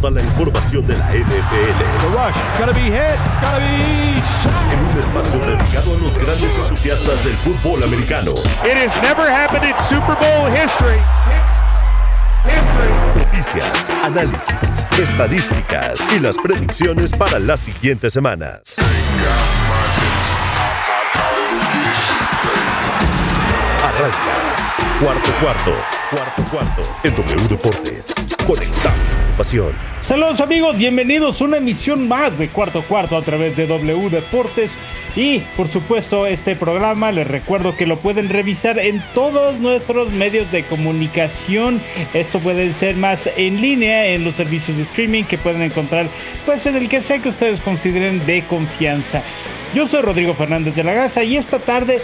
toda la información de la NFL. En un espacio dedicado a los grandes entusiastas del fútbol americano. It has never happened in Super Bowl history. Noticias, análisis, estadísticas y las predicciones para las siguientes semanas. Arranca. Cuarto cuarto. Cuarto cuarto. En W Deportes. Conectamos tu pasión. Saludos amigos, bienvenidos a una emisión más de Cuarto Cuarto a través de W Deportes y por supuesto este programa les recuerdo que lo pueden revisar en todos nuestros medios de comunicación. Esto puede ser más en línea en los servicios de streaming que pueden encontrar pues en el que sea que ustedes consideren de confianza. Yo soy Rodrigo Fernández de la Garza y esta tarde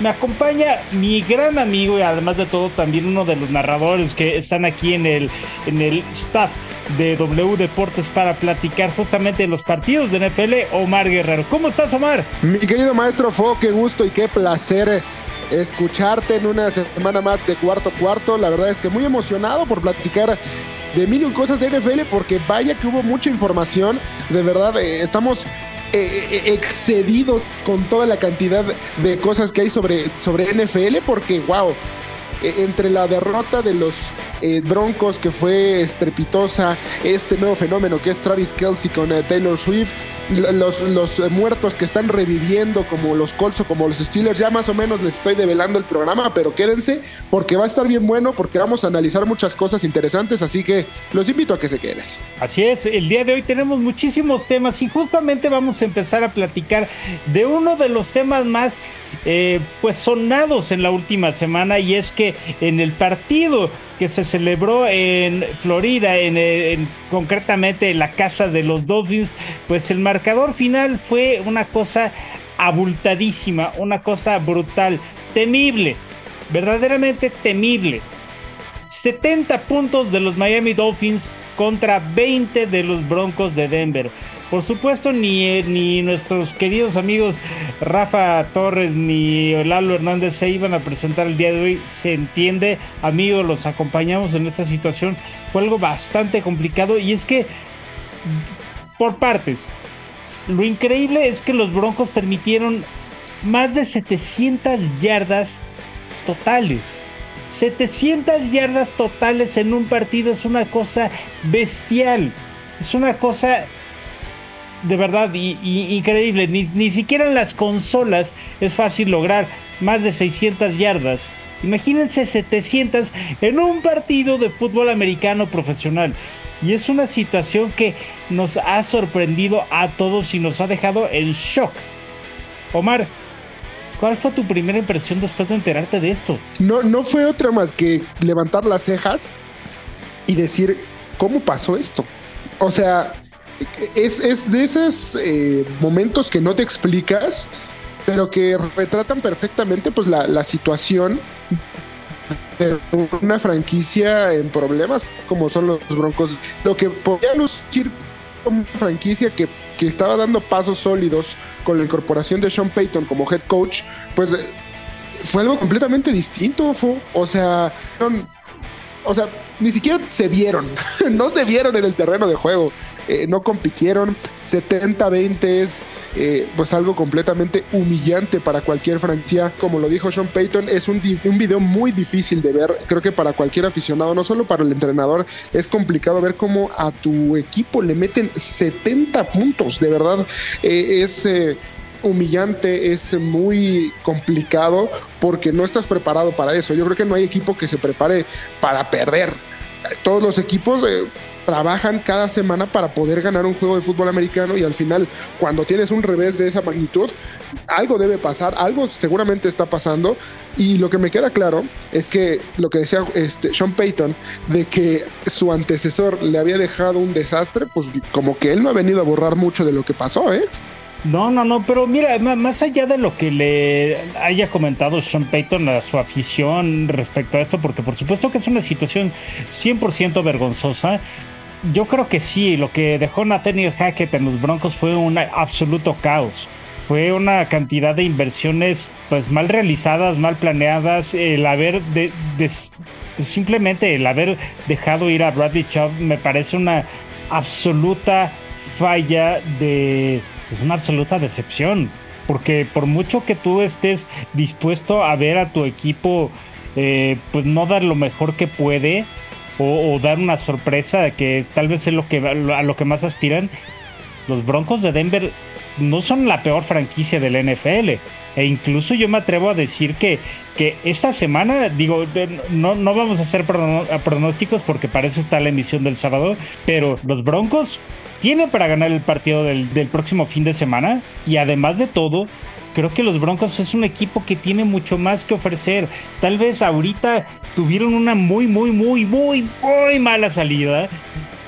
me acompaña mi gran amigo y además de todo también uno de los narradores que están aquí en el, en el staff de W Deportes para platicar justamente de los partidos de NFL, Omar Guerrero. ¿Cómo estás, Omar? Mi querido maestro Fo, qué gusto y qué placer escucharte en una semana más de cuarto cuarto. La verdad es que muy emocionado por platicar de mil cosas de NFL porque vaya que hubo mucha información. De verdad, eh, estamos eh, excedidos con toda la cantidad de cosas que hay sobre, sobre NFL porque, wow, eh, entre la derrota de los eh, Broncos que fue estrepitosa, este nuevo fenómeno que es Travis Kelsey con eh, Taylor Swift, los, los muertos que están reviviendo como los Colts o como los Steelers, ya más o menos les estoy develando el programa, pero quédense porque va a estar bien bueno porque vamos a analizar muchas cosas interesantes, así que los invito a que se queden. Así es, el día de hoy tenemos muchísimos temas y justamente vamos a empezar a platicar de uno de los temas más pues sonados en la última semana y es que en el partido que se celebró en Florida, en, concretamente en la casa de los Dolphins, pues el marcador final fue una cosa abultadísima, una cosa brutal, temible, verdaderamente temible. 70 puntos de los Miami Dolphins contra 20 de los Broncos de Denver. Por supuesto, ni, ni nuestros queridos amigos Rafa Torres ni Lalo Hernández se iban a presentar el día de hoy. Se entiende, amigos, los acompañamos en esta situación. Fue algo bastante complicado y es que, por partes, lo increíble es que los Broncos permitieron más de 700 yardas totales. 700 yardas totales en un partido es una cosa bestial. Es una cosa de verdad increíble. Ni, ni siquiera en las consolas es fácil lograr más de 600 yardas. Imagínense 700 en un partido de fútbol americano profesional. Y es una situación que nos ha sorprendido a todos y nos ha dejado en shock. Omar, ¿cuál fue tu primera impresión después de enterarte de esto? No, no fue otra más que levantar las cejas y decir, ¿cómo pasó esto? O sea, es, de esos eh, momentos que no te explicas, pero que retratan perfectamente pues la, situación de una franquicia en problemas como son los Broncos. Lo que podía lucir una franquicia que, que, estaba dando pasos sólidos con la incorporación de Sean Payton como head coach, pues eh, fue algo completamente distinto. o sea, o sea, ni siquiera se vieron, no se vieron en el terreno de juego. Eh, no compitieron. 70-20 es eh, pues algo completamente humillante para cualquier franquicia. Como lo dijo Sean Payton, es un, un video muy difícil de ver. Creo que para cualquier aficionado, no solo para el entrenador, es complicado ver cómo a tu equipo le meten 70 puntos. De verdad, eh, es humillante, es muy complicado porque no estás preparado para eso. Yo creo que no hay equipo que se prepare para perder. Todos los equipos trabajan cada semana para poder ganar un juego de fútbol americano y al final cuando tienes un revés de esa magnitud, algo debe pasar, algo seguramente está pasando y lo que me queda claro es que lo que decía este Sean Payton de que su antecesor le había dejado un desastre, pues como que él no ha venido a borrar mucho de lo que pasó, ¿eh? No, no, no, pero mira, más allá de lo que le haya comentado Sean Payton a su afición respecto a esto, porque por supuesto que es una situación 100% vergonzosa, yo creo que sí, lo que dejó Nathaniel Hackett en los Broncos fue un absoluto caos. Fue una cantidad de inversiones pues mal realizadas, mal planeadas, el haber de, simplemente el haber dejado ir a Bradley Chubb me parece una absoluta falla de pues, una absoluta decepción. Porque por mucho que tú estés dispuesto a ver a tu equipo, eh, pues no dar lo mejor que puede, o, dar una sorpresa que tal vez es lo que, a lo que más aspiran, los Broncos de Denver no son la peor franquicia del NFL. E incluso yo me atrevo a decir que, que esta semana, digo, no, no vamos a hacer pronósticos porque para eso está la emisión del sábado, pero los Broncos tienen para ganar el partido del, del próximo fin de semana y además de todo, creo que los Broncos es un equipo que tiene mucho más que ofrecer. Tal vez ahorita tuvieron una muy, muy, muy, muy, muy mala salida.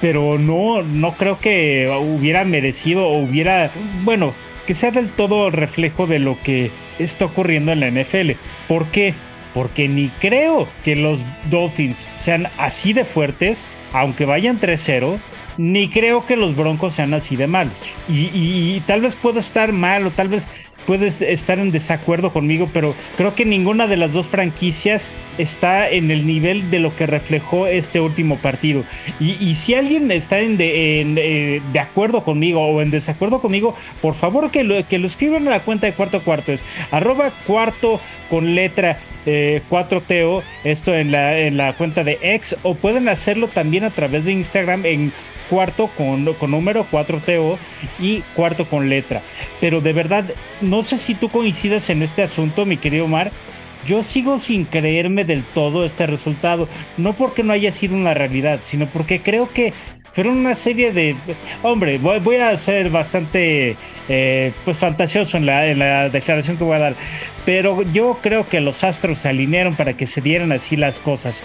Pero no, no creo que hubiera merecido o hubiera, bueno, que sea del todo reflejo de lo que está ocurriendo en la NFL. ¿Por qué? Porque ni creo que los Dolphins sean así de fuertes, aunque vayan 3-0, ni creo que los Broncos sean así de malos. Y, tal vez puedo estar mal o tal vez puedes estar en desacuerdo conmigo, pero creo que ninguna de las dos franquicias está en el nivel de lo que reflejó este último partido. Y, si alguien está en eh, de, acuerdo conmigo o en desacuerdo conmigo, por favor que lo, que lo escriban en la cuenta de cuarto cuarto. Es arroba cuarto con letra 4TO, eh, esto en la, en la cuenta de X, o pueden hacerlo también a través de Instagram en cuarto con, con número 4TO y cuarto con letra. Pero de verdad, no sé si tú coincides en este asunto, mi querido Omar. Yo sigo sin creerme del todo este resultado, no porque no haya sido una realidad, sino porque creo que fueron una serie de... Hombre, voy, a ser bastante eh, pues fantasioso en la, en la declaración que voy a dar, pero yo creo que los astros se alinearon para que se dieran así las cosas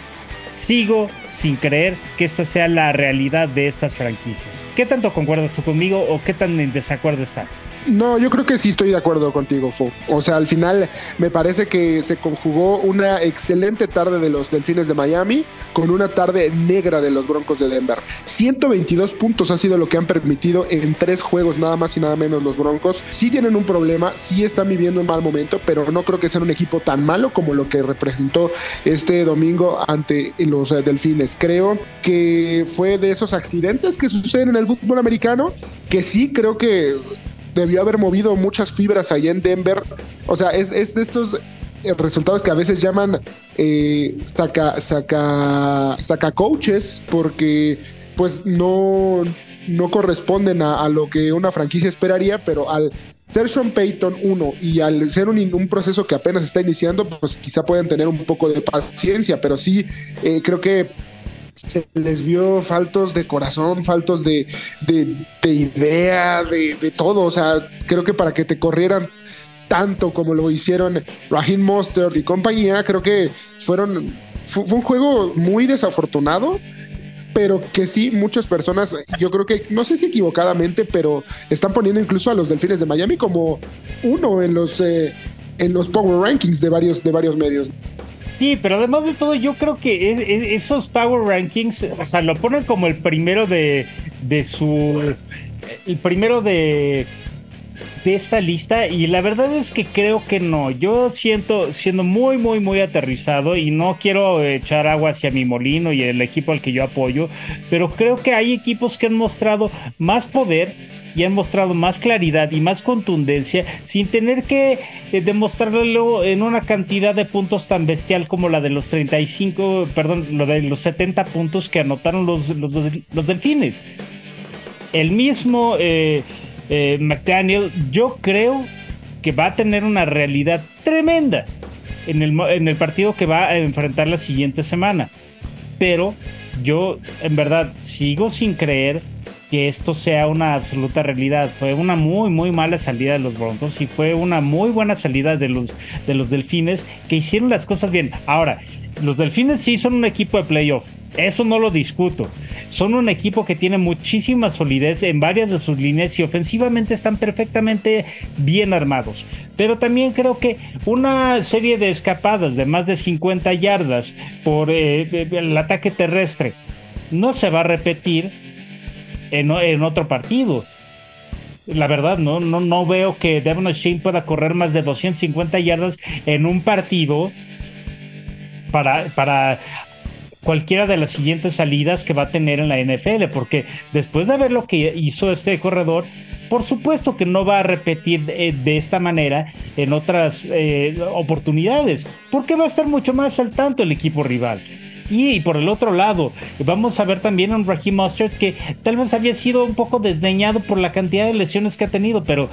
sigo sin creer que esta sea la realidad de estas franquicias. ¿Qué tanto concuerdas tú conmigo o qué tan en desacuerdo estás? No, yo creo que sí estoy de acuerdo contigo, Fo. O sea, al final me parece que se conjugó una excelente tarde de los Delfines de Miami con una tarde negra de los Broncos de Denver. 122 puntos ha sido lo que han permitido en tres juegos, nada más y nada menos los Broncos. Sí tienen un problema, sí están viviendo un mal momento, pero no creo que sea un equipo tan malo como lo que representó este domingo ante los eh, Delfines. Creo que fue de esos accidentes que suceden en el fútbol americano, que sí creo que debió haber movido muchas fibras allá en Denver. O sea, es, de estos eh, resultados que a veces llaman eh, saca, saca, saca coaches porque pues no, no corresponden a, lo que una franquicia esperaría, pero al ser Sean Payton uno y al ser un, proceso que apenas está iniciando, pues quizá puedan tener un poco de paciencia, pero sí eh, creo que se les vio faltos de corazón, faltos de, idea, de, todo. O sea, creo que para que te corrieran tanto como lo hicieron Raheem Mostert y compañía, creo que fueron. Fue, un juego muy desafortunado, pero que sí, muchas personas, yo creo que, no sé si equivocadamente, pero están poniendo incluso a los Delfines de Miami como uno en los, eh, en los Power Rankings de varios, de varios medios. Sí, pero además de todo, yo creo que esos Power Rankings, o sea, lo ponen como el primero de, de su. El primero de. De esta lista, y la verdad es que creo que no. Yo siento, siendo muy, muy, muy aterrizado, y no quiero echar agua hacia mi molino y el equipo al que yo apoyo, pero creo que hay equipos que han mostrado más poder y han mostrado más claridad y más contundencia sin tener que eh, demostrarlo en una cantidad de puntos tan bestial como la de los 35, perdón, lo de los 70 puntos que anotaron los, los, delfines. El mismo eh, eh, McDaniel, yo creo que va a tener una realidad tremenda en el, en el partido que va a enfrentar la siguiente semana. Pero yo en verdad sigo sin creer que esto sea una absoluta realidad. Fue una muy, muy mala salida de los Broncos y fue una muy buena salida de los, de los Delfines que hicieron las cosas bien. Ahora, los Delfines sí son un equipo de playoff. Eso no lo discuto. Son un equipo que tiene muchísima solidez en varias de sus líneas y ofensivamente están perfectamente bien armados. Pero también creo que una serie de escapadas de más de 50 yardas por eh, el ataque terrestre no se va a repetir en, otro partido. La verdad, no, no, no veo que Devon Shane pueda correr más de 250 yardas en un partido para, para cualquiera de las siguientes salidas que va a tener en la NFL, porque después de ver lo que hizo este corredor, por supuesto que no va a repetir de, esta manera en otras eh, oportunidades, porque va a estar mucho más al tanto el equipo rival. Y por el otro lado, vamos a ver también a un Raheem Mustard que tal vez había sido un poco desdeñado por la cantidad de lesiones que ha tenido, pero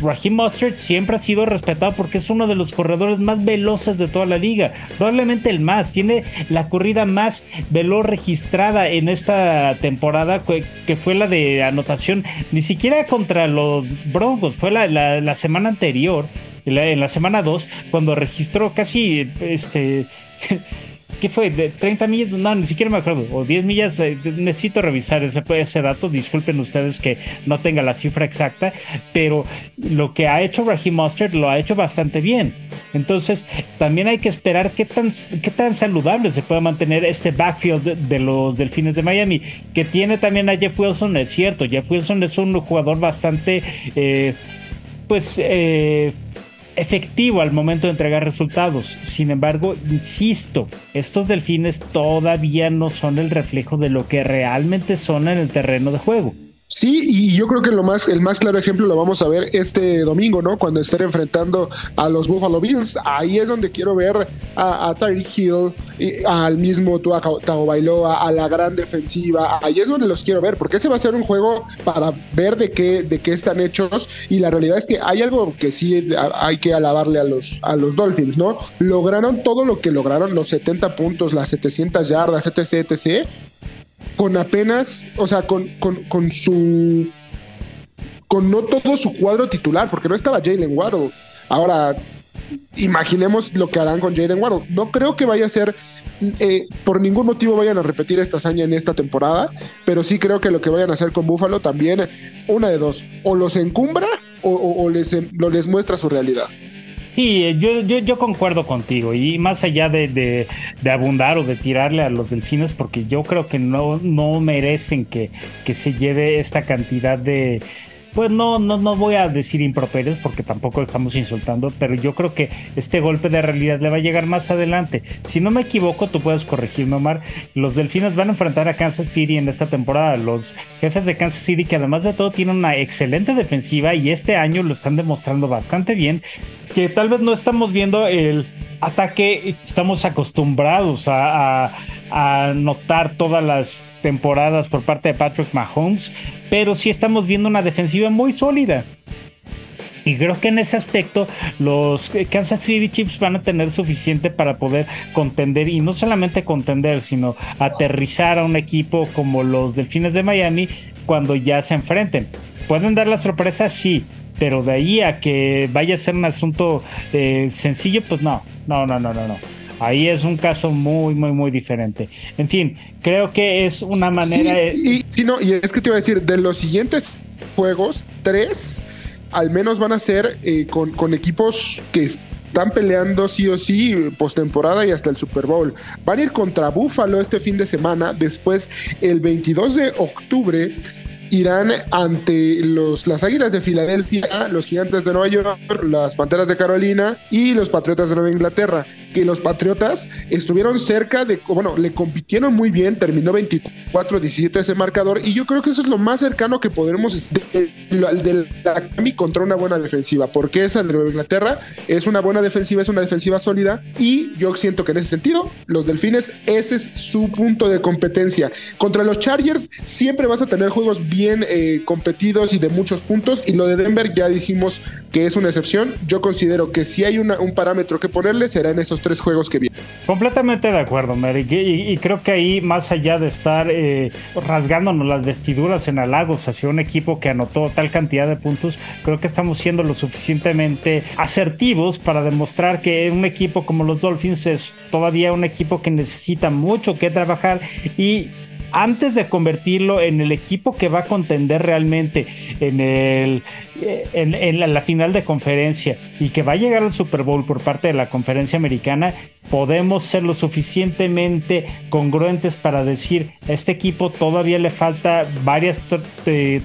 Raheem Mustard siempre ha sido respetado porque es uno de los corredores más veloces de toda la liga, probablemente el más, tiene la corrida más veloz registrada en esta temporada que fue la de anotación, ni siquiera contra los Broncos, fue la, la, semana anterior, la, en la semana 2, cuando registró casi este ¿Qué fue? ¿De 30 millas? No, ni siquiera me acuerdo. O 10 millas. Eh, necesito revisar ese, ese dato. Disculpen ustedes que no tenga la cifra exacta. Pero lo que ha hecho Raheem Mustard lo ha hecho bastante bien. Entonces, también hay que esperar qué tan, qué tan saludable se puede mantener este backfield de, los Delfines de Miami. Que tiene también a Jeff Wilson, es cierto. Jeff Wilson es un jugador bastante. Eh, pues. Eh, efectivo al momento de entregar resultados. Sin embargo, insisto, estos delfines todavía no son el reflejo de lo que realmente son en el terreno de juego. Sí, y yo creo que lo más, el más claro ejemplo lo vamos a ver este domingo, ¿no? Cuando estén enfrentando a los Buffalo Bills. Ahí es donde quiero ver a, a Hill, al mismo Tua Tagovailoa, a la gran defensiva. Ahí es donde los quiero ver, porque ese va a ser un juego para ver de qué, de qué están hechos. Y la realidad es que hay algo que sí hay que alabarle a los, a los Dolphins, ¿no? Lograron todo lo que lograron, los 70 puntos, las 700 yardas, etc, etc con apenas, o sea, con, con, su. con no todo su cuadro titular, porque no estaba Jalen Waddle. Ahora, imaginemos lo que harán con Jalen Waddle. No creo que vaya a ser, eh, por ningún motivo vayan a repetir esta hazaña en esta temporada, pero sí creo que lo que vayan a hacer con Buffalo también, una de dos, o los encumbra o, les, les muestra su realidad. Sí, yo, yo, yo concuerdo contigo. Y más allá de, de, abundar o de tirarle a los delfines, porque yo creo que no, no merecen que, que se lleve esta cantidad de, pues no, no, no voy a decir improperios porque tampoco estamos insultando, pero yo creo que este golpe de realidad le va a llegar más adelante. Si no me equivoco, tú puedes corregirme, Omar. Los Delfines van a enfrentar a Kansas City en esta temporada. Los jefes de Kansas City, que además de todo tienen una excelente defensiva y este año lo están demostrando bastante bien, que tal vez no estamos viendo el ataque, estamos acostumbrados a, notar todas las temporadas por parte de Patrick Mahomes, pero sí estamos viendo una defensiva muy sólida. Y creo que en ese aspecto los Kansas City Chiefs van a tener suficiente para poder contender y no solamente contender, sino aterrizar a un equipo como los Delfines de Miami cuando ya se enfrenten. ¿Pueden dar la sorpresa? Sí, pero de ahí a que vaya a ser un asunto eh, sencillo, pues no, no, no, no, no, no. Ahí es un caso muy, muy, muy diferente. En fin, creo que es una manera. Sí, y, no, y es que te iba a decir, de los siguientes juegos, tres al menos van a ser eh, con, con equipos que están peleando sí o sí postemporada y hasta el Super Bowl. Van a ir contra Buffalo este fin de semana. Después, el 22 de octubre, irán ante los, las Águilas de Filadelfia, los Gigantes de Nueva York, las Panteras de Carolina y los Patriotas de Nueva Inglaterra que los Patriotas estuvieron cerca de, bueno, le compitieron muy bien, terminó 24-17 ese marcador y yo creo que eso es lo más cercano que podremos del de la contra una buena defensiva, porque esa de Inglaterra es una buena defensiva, es una defensiva sólida y yo siento que en ese sentido los Delfines ese es su punto de competencia. Contra los Chargers siempre vas a tener juegos bien eh, competidos y de muchos puntos y lo de Denver ya dijimos que es una excepción. Yo considero que si hay un parámetro que ponerle será en esos tres juegos que vienen. Completamente de acuerdo, Mary. Y, creo que ahí, más allá de estar eh, rasgándonos las vestiduras en halagos hacia un equipo que anotó tal cantidad de puntos, creo que estamos siendo lo suficientemente asertivos para demostrar que un equipo como los Dolphins es todavía un equipo que necesita mucho que trabajar y antes de convertirlo en el equipo que va a contender realmente en, el, en, la, final de conferencia y que va a llegar al Super Bowl por parte de la conferencia americana, podemos ser lo suficientemente congruentes para decir, este equipo todavía le falta varias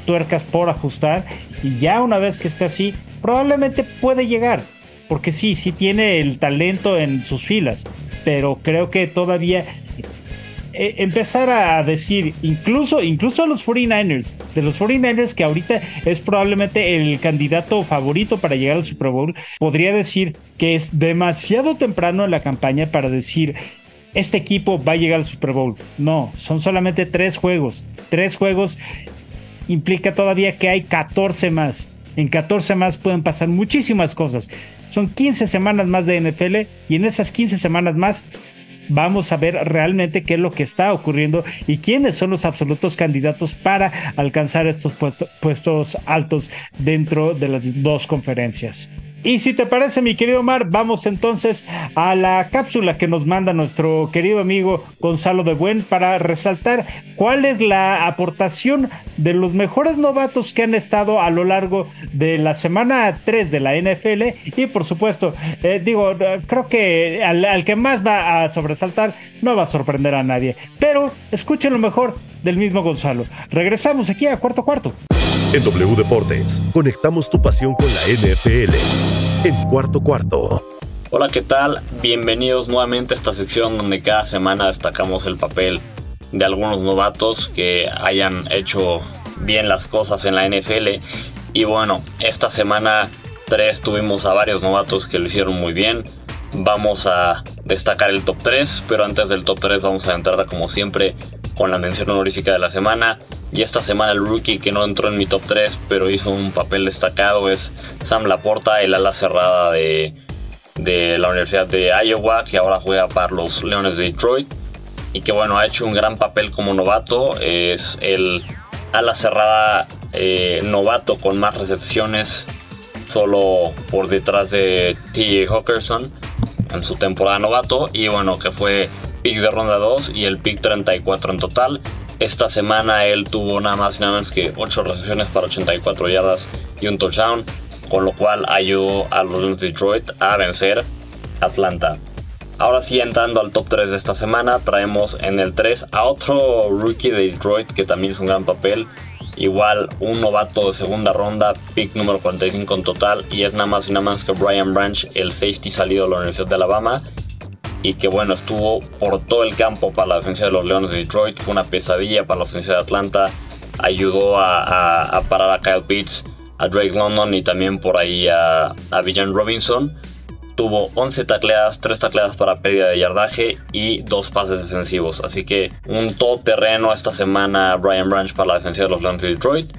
tuercas por ajustar y ya una vez que esté así, probablemente puede llegar. Porque sí, sí tiene el talento en sus filas, pero creo que todavía eh, empezar a decir, incluso, incluso a los 49ers, de los 49ers que ahorita es probablemente el candidato favorito para llegar al Super Bowl, podría decir que es demasiado temprano en la campaña para decir, este equipo va a llegar al Super Bowl. No, son solamente tres juegos. Tres juegos implica todavía que hay 14 más. En 14 más pueden pasar muchísimas cosas. Son 15 semanas más de NFL y en esas 15 semanas más vamos a ver realmente qué es lo que está ocurriendo y quiénes son los absolutos candidatos para alcanzar estos puestos altos dentro de las dos conferencias. Y si te parece, mi querido Omar, vamos entonces a la cápsula que nos manda nuestro querido amigo Gonzalo de Buen para resaltar cuál es la aportación de los mejores novatos que han estado a lo largo de la semana 3 de la NFL. Y por supuesto, eh, digo, creo que al, al que más va a sobresaltar no va a sorprender a nadie. Pero escuchen lo mejor del mismo Gonzalo. Regresamos aquí a cuarto cuarto. En W Deportes, conectamos tu pasión con la NFL. En cuarto cuarto. Hola, ¿qué tal? Bienvenidos nuevamente a esta sección donde cada semana destacamos el papel de algunos novatos que hayan hecho bien las cosas en la NFL. Y bueno, esta semana 3 tuvimos a varios novatos que lo hicieron muy bien. Vamos a destacar el top 3, pero antes del top 3 vamos a entrar como siempre con la mención honorífica de la semana. Y esta semana el rookie que no entró en mi top 3, pero hizo un papel destacado es Sam Laporta, el ala cerrada de, la Universidad de Iowa, que ahora juega para los Leones de Detroit. Y que bueno, ha hecho un gran papel como novato. Es el ala cerrada eh, novato con más recepciones, solo por detrás de T.J. Hawkerson en su temporada novato. Y bueno, que fue pick de ronda 2 y el pick 34 en total. Esta semana él tuvo nada más y nada menos que 8 recepciones para 84 yardas y un touchdown, con lo cual ayudó a los de Detroit a vencer Atlanta. Ahora sí, entrando al top 3 de esta semana, traemos en el 3 a otro rookie de Detroit que también es un gran papel. Igual un novato de segunda ronda, pick número 45 en total, y es nada más y nada más que Brian Branch, el safety salido de la Universidad de Alabama, y que bueno, estuvo por todo el campo para la defensa de los Leones de Detroit, fue una pesadilla para la ofensiva de Atlanta, ayudó a, parar a Kyle Pitts, a Drake London y también por ahí a, a Villan Robinson. Tuvo 11 tacleadas, 3 tacleadas para pérdida de yardaje y 2 pases defensivos. Así que un todoterreno esta semana Brian Branch para la defensa de los Leones de Detroit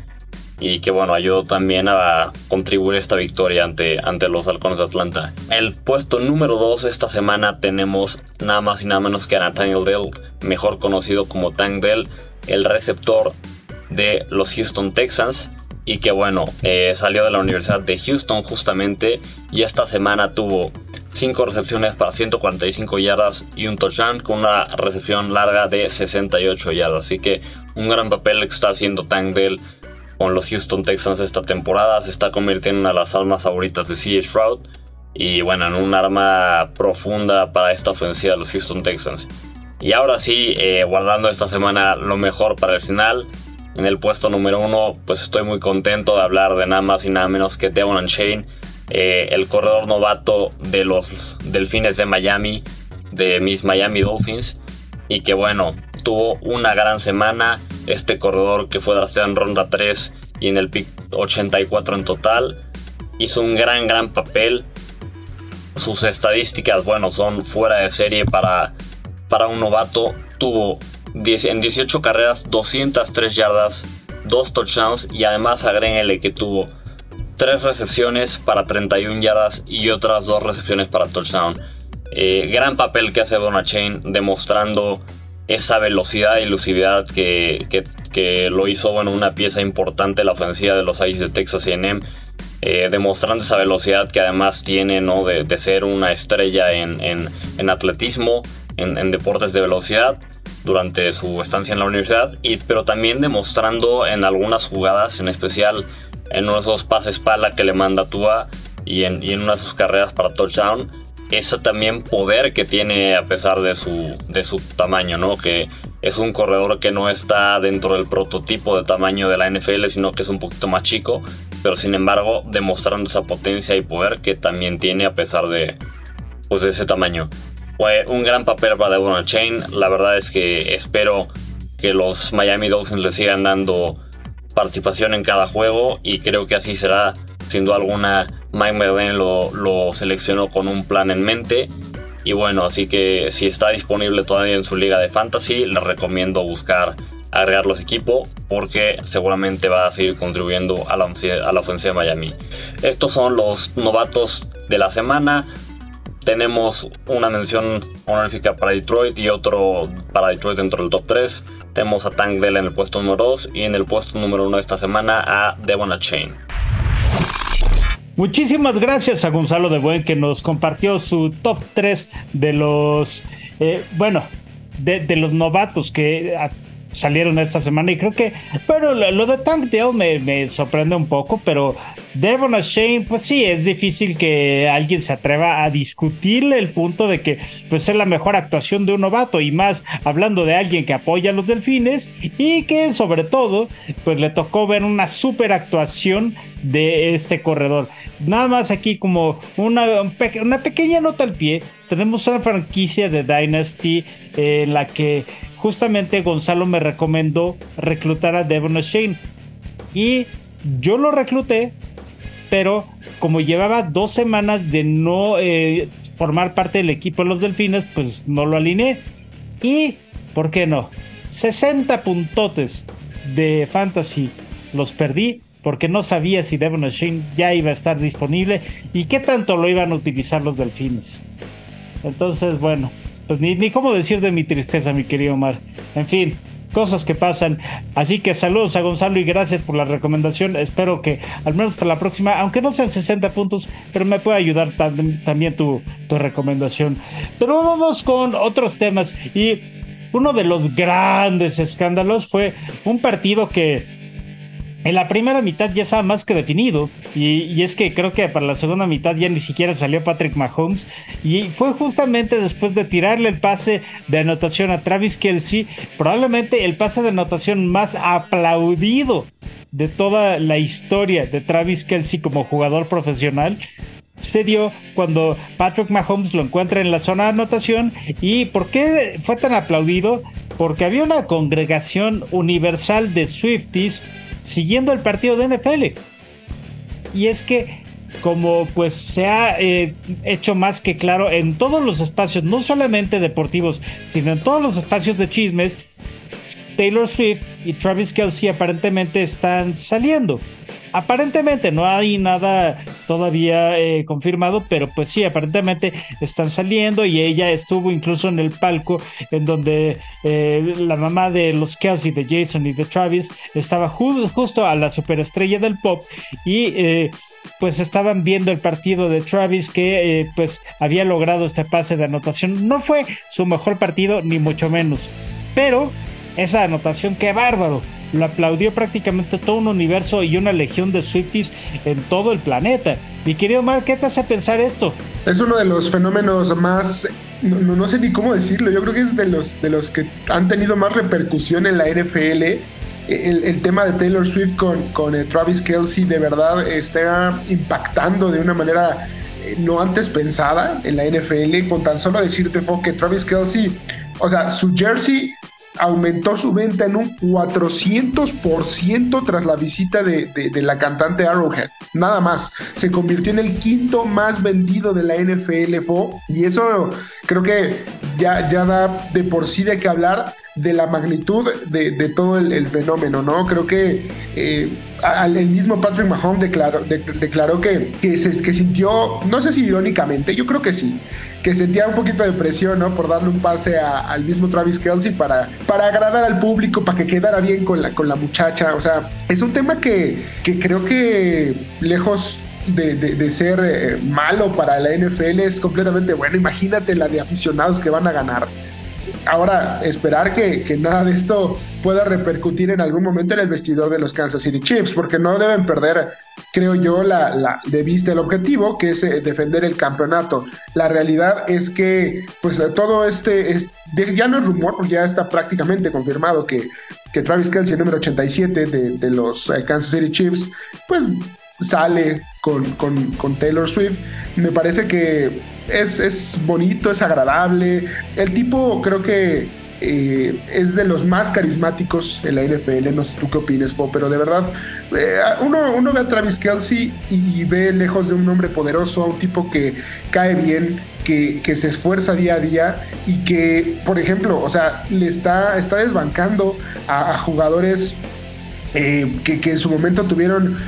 y que bueno, ayudó también a contribuir esta victoria ante, ante los halcones de Atlanta. El puesto número 2 esta semana tenemos nada más y nada menos que a Nathaniel Dell, mejor conocido como Tank Dell, el receptor de los Houston Texans y que bueno, eh, salió de la Universidad de Houston justamente y esta semana tuvo 5 recepciones para 145 yardas y un touchdown con una recepción larga de 68 yardas. Así que un gran papel que está haciendo Tank con los Houston Texans esta temporada. Se está convirtiendo en una de las almas favoritas de C.H. Stroud. Y bueno, en un arma profunda para esta ofensiva de los Houston Texans. Y ahora sí, eh, guardando esta semana lo mejor para el final. En el puesto número uno, pues estoy muy contento de hablar de nada más y nada menos que Devon Shane, eh, el corredor novato de los Delfines de Miami, de mis Miami Dolphins. Y que bueno, tuvo una gran semana este corredor que fue drafteado en ronda 3 y en el pick 84 en total. Hizo un gran, gran papel. Sus estadísticas, bueno, son fuera de serie para, para un novato. Tuvo en 18 carreras 203 yardas, 2 touchdowns y además agréguenle que tuvo 3 recepciones para 31 yardas y otras 2 recepciones para touchdown. Eh, gran papel que hace Chain demostrando esa velocidad y elusividad que, lo hizo bueno, una pieza importante la ofensiva de los Aces de Texas AM. Eh, demostrando esa velocidad que además tiene ¿no? de, ser una estrella en, atletismo, en, deportes de velocidad durante su estancia en la universidad, y, pero también demostrando en algunas jugadas, en especial en uno de esos pases pala que le manda Tua y en, y en una de sus carreras para touchdown, ese también poder que tiene a pesar de su, de su tamaño, ¿no? Que es un corredor que no está dentro del prototipo de tamaño de la NFL, sino que es un poquito más chico, pero sin embargo demostrando esa potencia y poder que también tiene a pesar de, pues, de ese tamaño. Fue un gran papel para Devon Chain. La verdad es que espero que los Miami Dolphins le sigan dando participación en cada juego y creo que así será. Sin duda alguna, Mike McDaniel lo, seleccionó con un plan en mente. Y bueno, así que si está disponible todavía en su liga de fantasy, le recomiendo buscar agregarlo a su equipo porque seguramente va a seguir contribuyendo a la ofensiva de Miami. Estos son los novatos de la semana. Tenemos una mención honorífica para Detroit y otro para Detroit dentro del top 3. Tenemos a Tank Dell en el puesto número 2 y en el puesto número 1 esta semana a Devon Chain. Muchísimas gracias a Gonzalo de Buen que nos compartió su top 3 de los, eh, bueno, de, de, los novatos que salieron esta semana y creo que, pero lo, de Tank Dell me, me, sorprende un poco, pero Devon Shane, pues sí, es difícil que alguien se atreva a discutirle el punto de que pues es la mejor actuación de un novato y más hablando de alguien que apoya a los delfines y que sobre todo pues le tocó ver una super actuación de este corredor. Nada más aquí como una, una pequeña nota al pie, tenemos una franquicia de Dynasty en la que justamente Gonzalo me recomendó reclutar a Devon Shane. Y yo lo recluté, pero como llevaba dos semanas de no eh, formar parte del equipo de los Delfines, pues no lo alineé. Y, ¿por qué no? 60 puntotes de fantasy los perdí porque no sabía si Devon Shane ya iba a estar disponible y qué tanto lo iban a utilizar los Delfines. Entonces, bueno, pues ni, ni cómo decir de mi tristeza, mi querido Omar. En fin, cosas que pasan. Así que saludos a Gonzalo y gracias por la recomendación. Espero que al menos para la próxima, aunque no sean 60 puntos, pero me puede ayudar también tu, tu recomendación. Pero vamos con otros temas y uno de los grandes escándalos fue un partido que en la primera mitad ya estaba más que definido. Y, es que creo que para la segunda mitad ya ni siquiera salió Patrick Mahomes. Y fue justamente después de tirarle el pase de anotación a Travis Kelsey, probablemente el pase de anotación más aplaudido de toda la historia de Travis Kelsey como jugador profesional. Se dio cuando Patrick Mahomes lo encuentra en la zona de anotación. ¿Y por qué fue tan aplaudido? Porque había una congregación universal de Swifties siguiendo el partido de NFL. Y es que como pues se ha eh, hecho más que claro en todos los espacios, no solamente deportivos, sino en todos los espacios de chismes, Taylor Swift y Travis Kelsey aparentemente están saliendo. Aparentemente no hay nada todavía eh, confirmado, pero pues sí, aparentemente están saliendo y ella estuvo incluso en el palco en donde eh, la mamá de los Kelsey, de Jason y de Travis estaba justo a la superestrella del pop y eh, pues estaban viendo el partido de Travis que pues había logrado este pase de anotación. No fue su mejor partido ni mucho menos, pero esa anotación, qué bárbaro lo aplaudió prácticamente todo un universo y una legión de Swifties en todo el planeta. Mi querido Mark, ¿qué te hace pensar esto? Es uno de los fenómenos más, no, sé ni cómo decirlo, yo creo que es de los, de los que han tenido más repercusión en la NFL. El, tema de Taylor Swift con, con eh, Travis Kelsey de verdad está impactando de una manera eh, no antes pensada en la NFL, con tan solo decirte que Travis Kelsey, o sea, su jersey aumentó su venta en un 400% tras la visita de, la cantante Arrowhead. Nada más. Se convirtió en el quinto más vendido de la NFL y eso creo que ya, ya da de por sí de qué hablar de la magnitud de, todo el, fenómeno, ¿no? Creo que eh, el mismo Patrick Mahomes declaró, declaró que, que, se, que sintió, no sé si irónicamente, yo creo que sí, que sentía un poquito de presión, ¿no? Por darle un pase al mismo Travis Kelsey para, para agradar al público, para que quedara bien con la, con la muchacha. O sea, es un tema que, que creo que lejos de, de, ser eh, malo para la NFL es completamente bueno. Imagínate la de aficionados que van a ganar. Ahora, esperar que, que, nada de esto pueda repercutir en algún momento en el vestidor de los Kansas City Chiefs, porque no deben perder, creo yo, la, la de vista el objetivo, que es eh, defender el campeonato. La realidad es que, pues, todo este, es, ya no es rumor, porque ya está prácticamente confirmado que, que Travis Kelsey, el número 87 de, de los eh, Kansas City Chiefs, pues sale con, con Taylor Swift. Me parece que es, es bonito, es agradable. El tipo creo que eh, es de los más carismáticos en la NFL. No sé tú qué opinas, Po, pero de verdad, eh, uno, uno, ve a Travis Kelsey y, ve lejos de un hombre poderoso, a un tipo que cae bien, que, que, se esfuerza día a día y que, por ejemplo, o sea, le está, está desbancando a, jugadores eh, que, que, en su momento tuvieron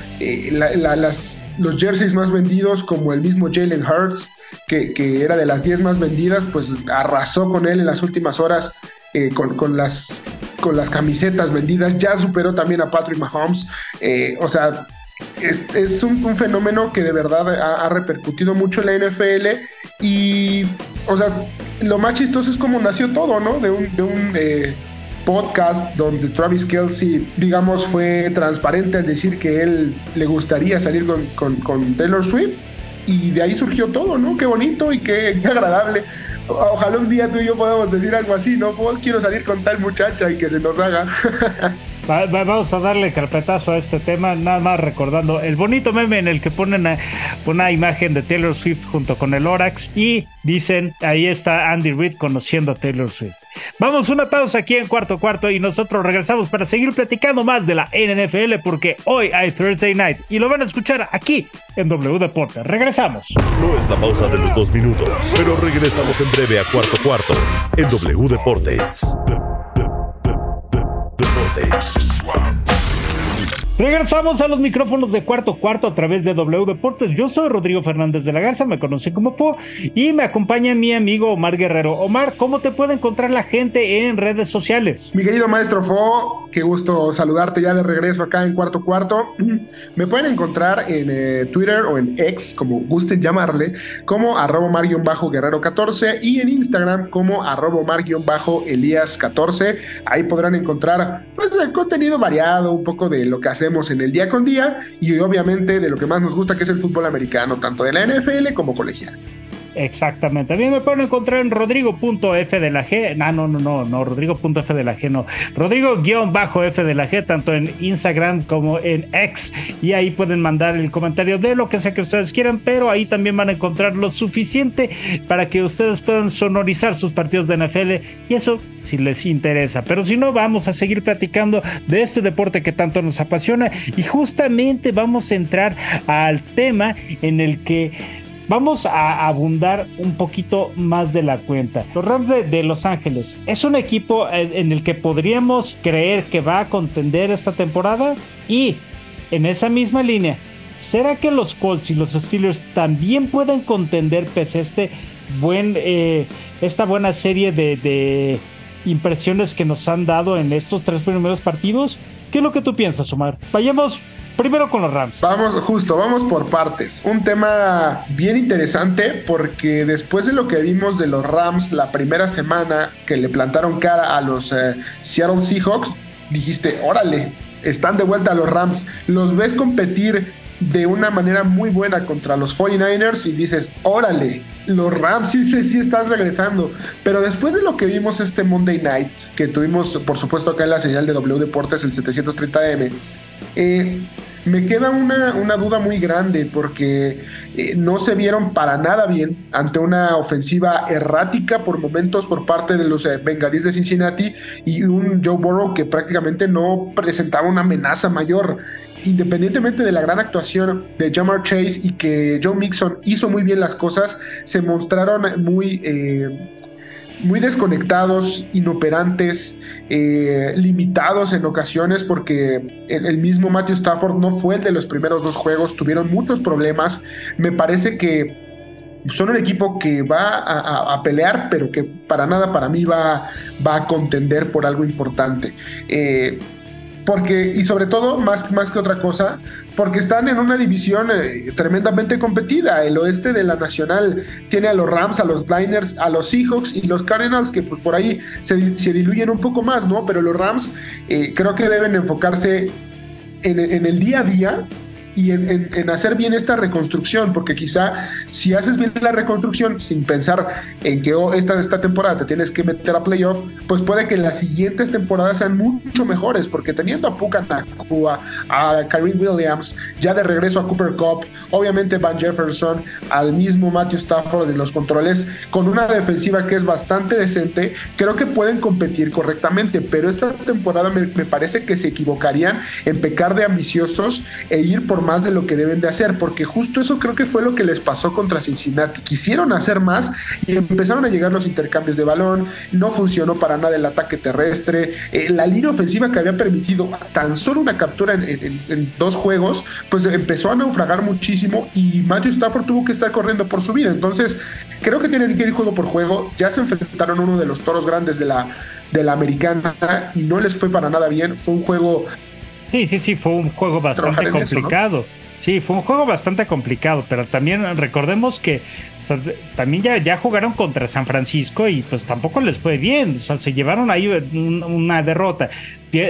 las, los jerseys más vendidos, como el mismo Jalen Hurts. Que, era de las 10 más vendidas, pues arrasó con él en las últimas horas eh, con, las, con las camisetas vendidas, ya superó también a Patrick Mahomes. Eh, o sea, es, un, fenómeno que de verdad ha, repercutido mucho en la NFL y, o sea, lo más chistoso es como nació todo, ¿no? De un, de un eh, podcast donde Travis Kelsey, digamos, fue transparente al decir que él le gustaría salir con, con, Taylor Swift y de ahí surgió todo, ¿no? Qué bonito y qué, agradable. Ojalá un día tú y yo podamos decir algo así, ¿no? Pues quiero salir con tal muchacha y que se nos haga. vamos a darle carpetazo a este tema, nada más recordando el bonito meme en el que ponen una imagen de Taylor Swift junto con el Orax y dicen, ahí está Andy Reid conociendo a Taylor Swift. Vamos una pausa aquí en cuarto cuarto y nosotros regresamos para seguir platicando más de la NFL porque hoy hay Thursday Night y lo van a escuchar aquí en W Deportes. Regresamos. No es la pausa de los dos minutos, pero regresamos en breve a cuarto cuarto en W Deportes. first. Regresamos a los micrófonos de cuarto cuarto a través de W Deportes. Yo soy Rodrigo Fernández de la Garza, me conocí como Po y me acompaña mi amigo Omar Guerrero. Omar, ¿cómo te puede encontrar la gente en redes sociales? Mi querido maestro Fo, qué gusto saludarte ya de regreso acá en cuarto cuarto. Me pueden encontrar en eh, Twitter o en X, como gusten llamarle, como arroba mar-guerrero 14 y en Instagram como arroba mar-elías 14. Ahí podrán encontrar pues, contenido variado, un poco de lo que en el día con día y obviamente de lo que más nos gusta que es el fútbol americano, tanto de la NFL como colegial. Exactamente. A mí me pueden encontrar en rodrigo.f de la G. No, no, no, no, no, rodrigo.f de la G, no. Rodrigo-f de la G, tanto en Instagram como en X. Y ahí pueden mandar el comentario de lo que sea que ustedes quieran, pero ahí también van a encontrar lo suficiente para que ustedes puedan sonorizar sus partidos de NFL. Y eso si les interesa. Pero si no, vamos a seguir platicando de este deporte que tanto nos apasiona. Y justamente vamos a entrar al tema en el que Vamos a abundar un poquito más de la cuenta. Los Rams de, Los Ángeles es un equipo en el que podríamos creer que va a contender esta temporada y en esa misma línea, ¿será que los Colts y los Steelers también pueden contender pese a este buen, eh, esta buena serie de, de impresiones que nos han dado en estos tres primeros partidos? ¿Qué es lo que tú piensas, Omar? Vayamos Primero con los Rams. Vamos, justo, vamos por partes. Un tema bien interesante porque después de lo que vimos de los Rams la primera semana que le plantaron cara a los eh, Seattle Seahawks, dijiste, órale, están de vuelta a los Rams. Los ves competir de una manera muy buena contra los 49ers y dices, órale, los Rams sí, sí, están regresando. Pero después de lo que vimos este Monday Night, que tuvimos por supuesto acá en la señal de W Deportes, el 730M, eh, me queda una, duda muy grande porque eh, no se vieron para nada bien ante una ofensiva errática por momentos por parte de los eh, Bengalíes de Cincinnati y un Joe Burrow que prácticamente no presentaba una amenaza mayor. Independientemente de la gran actuación de Jamar Chase y que Joe Mixon hizo muy bien las cosas, se mostraron muy muy desconectados, inoperantes, eh, limitados en ocasiones porque el, mismo Matthew Stafford no fue el de los primeros dos juegos, tuvieron muchos problemas. Me parece que son un equipo que va a, pelear, pero que para nada para mí va, va a contender por algo importante. Eh, porque, y sobre todo, más, más que otra cosa, porque están en una división eh, tremendamente competida. El oeste de la Nacional tiene a los Rams, a los Blinders, a los Seahawks y los Cardinals, que pues, por ahí se, diluyen un poco más, ¿no? Pero los Rams eh, creo que deben enfocarse en, el día a día y en, hacer bien esta reconstrucción, porque quizá si haces bien la reconstrucción sin pensar en que oh, esta, esta temporada te tienes que meter a playoff, pues puede que las siguientes temporadas sean mucho mejores, porque teniendo a Puka Nakua, a Kareem Williams, ya de regreso a Cooper Cup, obviamente Van Jefferson, al mismo Matthew Stafford de los controles, con una defensiva que es bastante decente, creo que pueden competir correctamente, pero esta temporada me, me parece que se equivocarían en pecar de ambiciosos e ir por más de lo que deben de hacer, porque justo eso creo que fue lo que les pasó contra Cincinnati. Quisieron hacer más y empezaron a llegar los intercambios de balón, no funcionó para nada el ataque terrestre, eh, la línea ofensiva que había permitido tan solo una captura en, dos juegos, pues empezó a naufragar muchísimo y Matthew Stafford tuvo que estar corriendo por su vida. Entonces, creo que tienen que ir juego por juego. Ya se enfrentaron uno de los toros grandes de la, de la americana y no les fue para nada bien. Fue un juego Sí, sí, sí, fue un juego bastante complicado. Sí, fue un juego bastante complicado, pero también recordemos que también ya, ya jugaron contra San Francisco y pues tampoco les fue bien, o sea, se llevaron ahí una derrota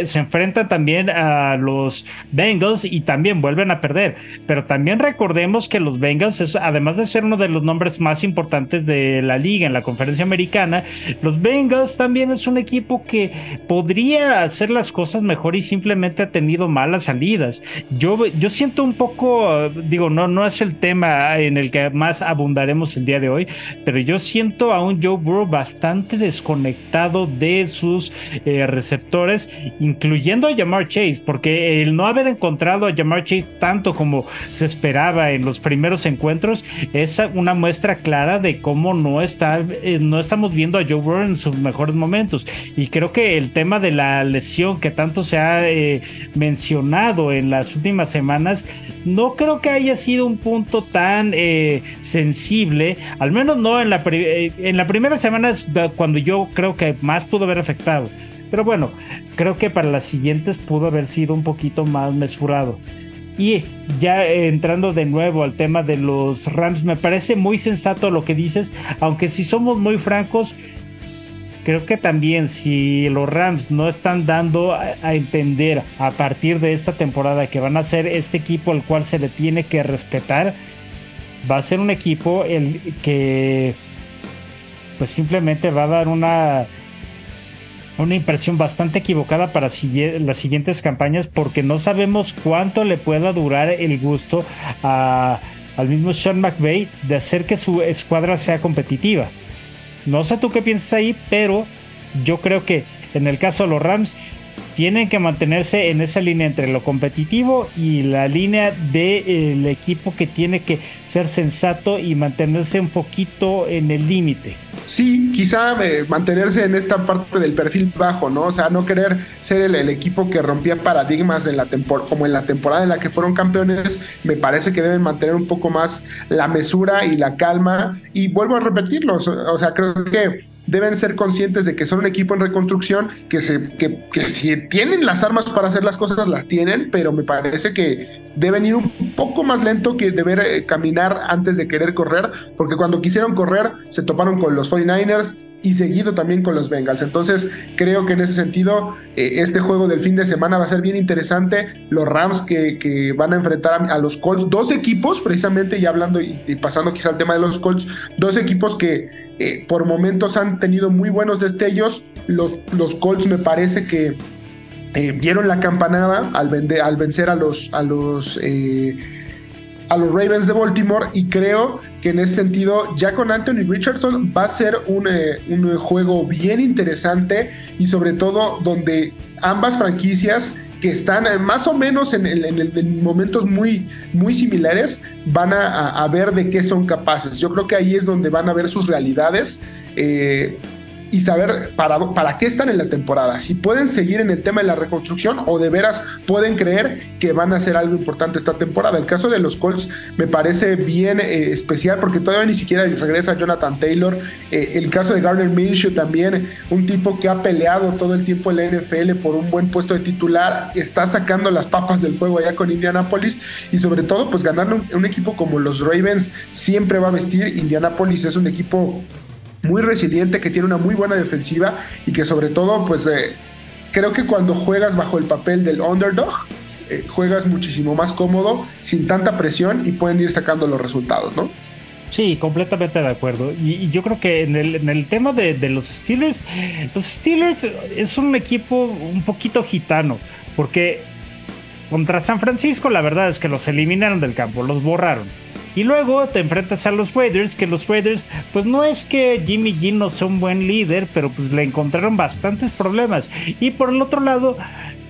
se enfrentan también a los Bengals y también vuelven a perder. Pero también recordemos que los Bengals, además de ser uno de los nombres más importantes de la liga en la conferencia americana, los Bengals también es un equipo que podría hacer las cosas mejor y simplemente ha tenido malas salidas. Yo, yo siento un poco, digo, no, no es el tema en el que más abundaremos el día de hoy, pero yo siento a un Joe Burrow bastante desconectado de sus eh, receptores incluyendo a Jamar Chase, porque el no haber encontrado a Jamar Chase tanto como se esperaba en los primeros encuentros es una muestra clara de cómo no está, eh, no estamos viendo a Joe Burrow en sus mejores momentos. Y creo que el tema de la lesión que tanto se ha eh, mencionado en las últimas semanas, no creo que haya sido un punto tan eh, al menos no en la, en la primera semana cuando yo creo que más pudo haber afectado. Pero bueno, creo que para las siguientes pudo haber sido un poquito más mesurado. Y ya entrando de nuevo al tema de los Rams, me parece muy sensato lo que dices, aunque si somos muy francos, creo que también si los Rams no están dando a, entender a partir de esta temporada que van a ser este equipo al cual se le tiene que respetar, va a ser un equipo el que pues simplemente va a dar una una impresión bastante equivocada para las siguientes campañas porque no sabemos cuánto le pueda durar el gusto al mismo Sean McVay de hacer que su escuadra sea competitiva. No sé tú qué piensas ahí, pero yo creo que en el caso de los Rams tienen que mantenerse en esa línea entre lo competitivo y la línea del equipo que tiene que ser sensato y mantenerse un poquito en el límite. Sí, quizá eh, mantenerse en esta parte del perfil bajo, ¿no? O sea, no querer ser el, equipo que rompía paradigmas en la como en la temporada en la que fueron campeones, me parece que deben mantener un poco más la mesura y la calma. Y vuelvo a repetirlo, o sea, creo que deben ser conscientes de que son un equipo en reconstrucción, que, se, que, que, si tienen las armas para hacer las cosas, las tienen, pero me parece que deben ir un poco más lento que deber eh, caminar antes de querer correr, porque cuando quisieron correr se toparon con los 49ers y seguido también con los Bengals. Entonces creo que en ese sentido eh, este juego del fin de semana va a ser bien interesante. Los Rams que, van a enfrentar a, los Colts, dos equipos precisamente, y hablando y, pasando quizá al tema de los Colts, dos equipos que eh, por momentos han tenido muy buenos destellos. Los, los Colts me parece que eh, vieron la campanada al, al, vencer a los... A los a los Ravens de Baltimore y creo que en ese sentido ya con Anthony Richardson va a ser un, eh, juego bien interesante y sobre todo donde ambas franquicias que están eh, más o menos en, momentos muy, muy similares van a, ver de qué son capaces. Yo creo que ahí es donde van a ver sus realidades. Eh, y saber para, para qué están en la temporada. Si pueden seguir en el tema de la reconstrucción o de veras pueden creer que van a hacer algo importante esta temporada. El caso de los Colts me parece bien eh, especial porque todavía ni siquiera regresa Jonathan Taylor. Eh, el caso de Gardner Minshew también, un tipo que ha peleado todo el tiempo en la NFL por un buen puesto de titular, está sacando las papas del fuego allá con Indianapolis y sobre todo pues ganar un, un equipo como los Ravens siempre va a vestir. Indianapolis es un equipo muy resiliente, que tiene una muy buena defensiva y que sobre todo, pues eh, creo que cuando juegas bajo el papel del underdog, eh, juegas muchísimo más cómodo, sin tanta presión y pueden ir sacando los resultados, ¿no? Sí, completamente de acuerdo. Y, yo creo que en el, tema de, los Steelers, los Steelers es un equipo un poquito gitano, porque contra San Francisco la verdad es que los eliminaron del campo, los borraron. Y luego te enfrentas a los Raiders, que los Raiders, pues no es que Jimmy G no sea un buen líder, pero pues le encontraron bastantes problemas. Y por el otro lado,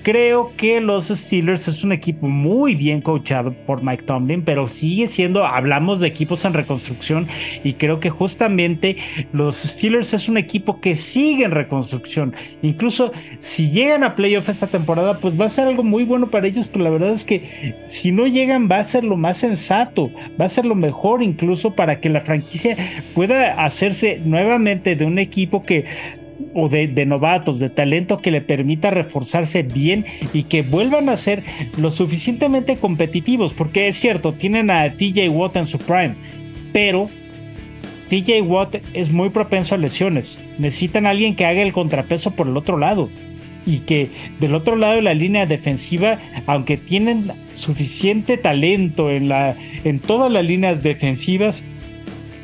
Creo que los Steelers es un equipo muy bien coachado por Mike Tomlin, pero sigue siendo, hablamos de equipos en reconstrucción y creo que justamente los Steelers es un equipo que sigue en reconstrucción. Incluso si llegan a playoff esta temporada, pues va a ser algo muy bueno para ellos, pero la verdad es que si no llegan va a ser lo más sensato, va a ser lo mejor incluso para que la franquicia pueda hacerse nuevamente de un equipo que o de, novatos, de talento que le permita reforzarse bien y que vuelvan a ser lo suficientemente competitivos, porque es cierto, tienen a TJ Watt en su prime, pero TJ Watt es muy propenso a lesiones. Necesitan a alguien que haga el contrapeso por el otro lado. Y que del otro lado de la línea defensiva, aunque tienen suficiente talento en, la, en todas las líneas defensivas,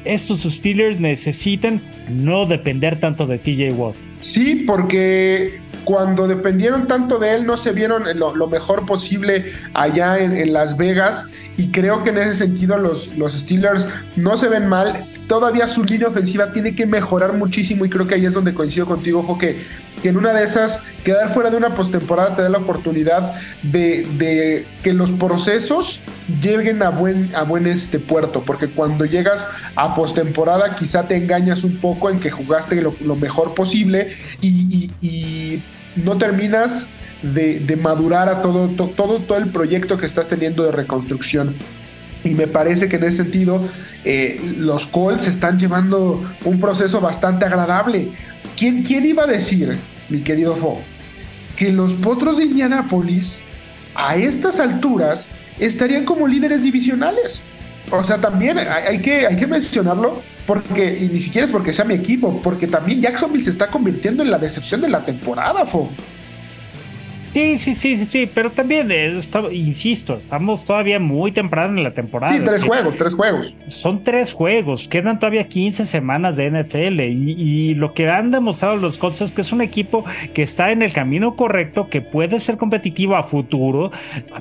estos Steelers necesitan no depender tanto de TJ Watt. Sí, porque cuando dependieron tanto de él no se vieron lo, mejor posible allá en, Las Vegas y creo que en ese sentido los, los Steelers no se ven mal. Todavía su línea ofensiva tiene que mejorar muchísimo y creo que ahí es donde coincido contigo, ojo, que, que en una de esas quedar fuera de una postemporada te da la oportunidad de, de, que los procesos lleguen a buen, a buen este puerto, porque cuando llegas a postemporada quizá te engañas un poco en que jugaste lo, mejor posible y, no terminas de, madurar a todo, todo, todo el proyecto que estás teniendo de reconstrucción. Y me parece que en ese sentido eh, los Colts están llevando un proceso bastante agradable. ¿Quién, ¿Quién iba a decir, mi querido Fo, que los Potros de Indianápolis a estas alturas estarían como líderes divisionales? O sea, también hay, que, hay que mencionarlo porque, y ni siquiera es porque sea mi equipo, porque también Jacksonville se está convirtiendo en la decepción de la temporada, Fo. Sí, sí, sí, sí, sí, pero también, eh, insisto, estamos todavía muy temprano en la temporada. Sí, tres juegos, tres juegos. Son tres juegos, quedan todavía 15 semanas de NFL y, lo que han demostrado los Colts es que es un equipo que está en el camino correcto, que puede ser competitivo a futuro,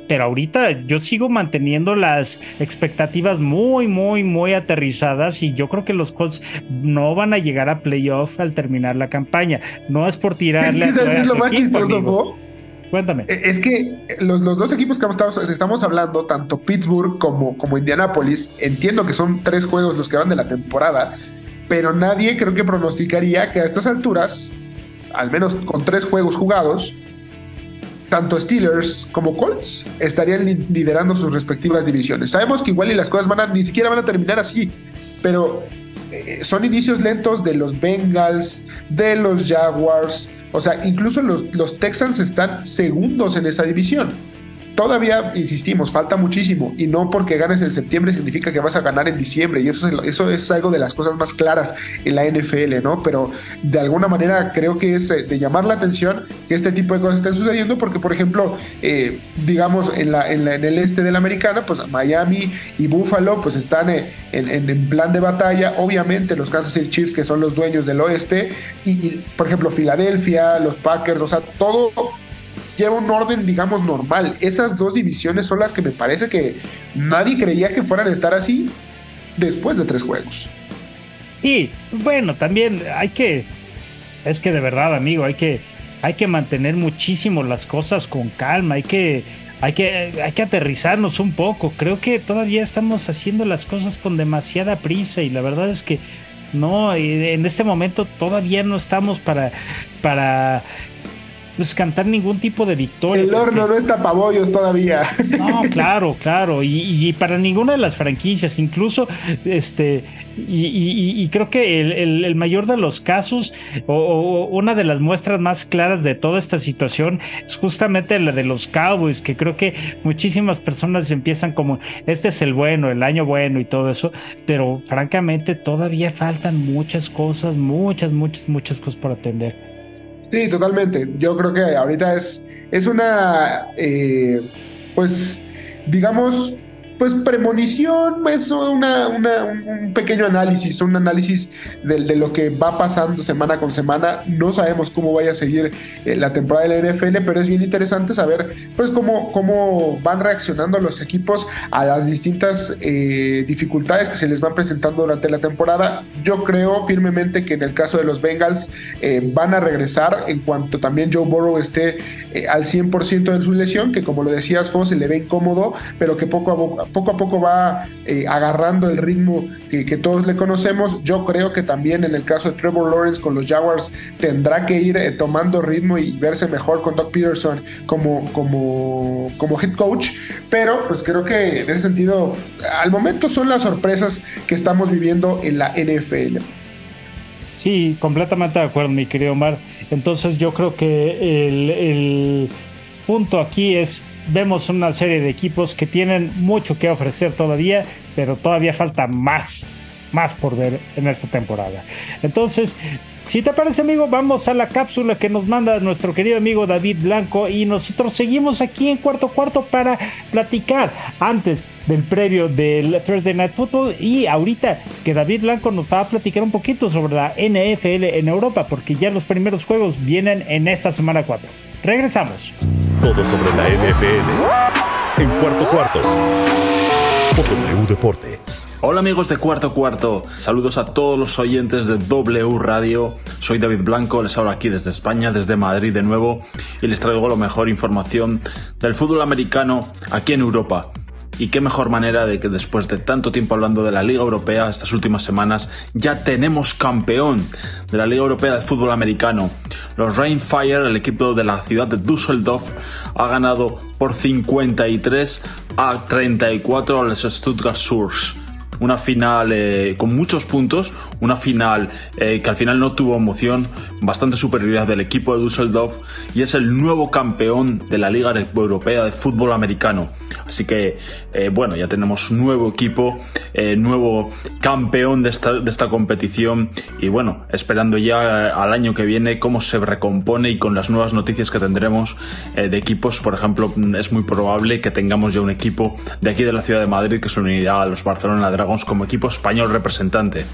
pero ahorita yo sigo manteniendo las expectativas muy, muy, muy aterrizadas y yo creo que los Colts no van a llegar a playoff al terminar la campaña. No es por tirarle a, Cuéntame. Eh, es que los, dos equipos que estamos, estamos, hablando, tanto Pittsburgh como, como Indianapolis, entiendo que son tres juegos los que van de la temporada, pero nadie creo que pronosticaría que a estas alturas, al menos con tres juegos jugados, tanto Steelers como Colts estarían liderando sus respectivas divisiones. Sabemos que igual y las cosas van a, ni siquiera van a terminar así, pero eh, son inicios lentos de los Bengals, de los Jaguars, o sea, incluso los, los Texans están segundos en esa división todavía, insistimos, falta muchísimo y no porque ganes en septiembre significa que vas a ganar en diciembre y eso es, eso es algo de las cosas más claras en la NFL, ¿no? Pero de alguna manera creo que es eh, de llamar la atención que este tipo de cosas estén sucediendo porque, por ejemplo, eh, digamos, en, la, en, el este de la americana, pues Miami y Buffalo pues están eh, en, en, plan de batalla, obviamente los Kansas City Chiefs que son los dueños del oeste y por ejemplo, Filadelfia, los Packers, o sea, todo lleva un orden, digamos, normal. Esas dos divisiones son las que me parece que nadie creía que fueran a estar así después de tres juegos. Y bueno, también hay que, es que de verdad, amigo, hay que, hay que mantener muchísimo las cosas con calma, hay que, hay que, hay que aterrizarnos un poco. Creo que todavía estamos haciendo las cosas con demasiada prisa y la verdad es que no, en este momento todavía no estamos para, para pues, cantar ningún tipo de victoria. El horno no está pabollos todavía. No, claro, claro. Y, para ninguna de las franquicias, incluso, este, y, creo que el, mayor de los casos, o, una de las muestras más claras de toda esta situación, es justamente la de los Cowboys, que creo que muchísimas personas empiezan como, este es el bueno, el año bueno y todo eso, pero francamente todavía faltan muchas cosas, muchas, muchas, muchas cosas por atender. Sí, totalmente. Yo creo que ahorita es, es una... Eh, pues, digamos, pues premonición, es una, un pequeño análisis, un análisis de, de, lo que va pasando semana con semana. No sabemos cómo vaya a seguir eh, la temporada de la NFL, pero es bien interesante saber pues cómo, cómo van reaccionando los equipos a las distintas eh, dificultades que se les van presentando durante la temporada. Yo creo firmemente que en el caso de los Bengals eh, van a regresar en cuanto también Joe Burrow esté al 100% de su lesión, que como lo decías, Fo, se le ve incómodo, pero que poco a poco poco a poco va eh, agarrando el ritmo que, todos le conocemos. Yo creo que también en el caso de Trevor Lawrence con los Jaguars tendrá que ir eh, tomando ritmo y verse mejor con Doug Peterson como, como, como head coach. Pero pues creo que en ese sentido, al momento son las sorpresas que estamos viviendo en la NFL. Sí, completamente de acuerdo, mi querido Omar. Entonces yo creo que el punto aquí es vemos una serie de equipos que tienen mucho que ofrecer todavía, pero todavía falta más, más por ver en esta temporada. Entonces, si te parece, amigo, vamos a la cápsula que nos manda nuestro querido amigo David Blanco y nosotros seguimos aquí en cuarto cuarto para platicar antes del previo del Thursday Night Football y ahorita que David Blanco nos va a platicar un poquito sobre la NFL en Europa porque ya los primeros juegos vienen en esta semana 4. Regresamos. Todo sobre la NFL en cuarto cuarto. W Deportes. Hola amigos de Cuarto Cuarto, saludos a todos los oyentes de W Radio. Soy David Blanco, les hablo aquí desde España, desde Madrid de nuevo, y les traigo la mejor información del fútbol americano aquí en Europa. Y qué mejor manera de que después de tanto tiempo hablando de la Liga Europea estas últimas semanas, ya tenemos campeón de la Liga Europea de Fútbol Americano. Los Rainfire, el equipo de la ciudad de Düsseldorf, ha ganado por 53 a 34 a los Stuttgart Surs una final eh, con muchos puntos, una final eh, que al final no tuvo emoción, bastante superioridad del equipo de Düsseldorf y es el nuevo campeón de la Liga Europea de Fútbol Americano. Así que, eh, bueno, ya tenemos nuevo equipo, nuevo campeón de esta, de esta competición y bueno, esperando ya al año que viene cómo se recompone y con las nuevas noticias que tendremos de equipos, por ejemplo, es muy probable que tengamos ya un equipo de aquí de la ciudad de Madrid que se unirá a los Barcelona Como equipo español representante.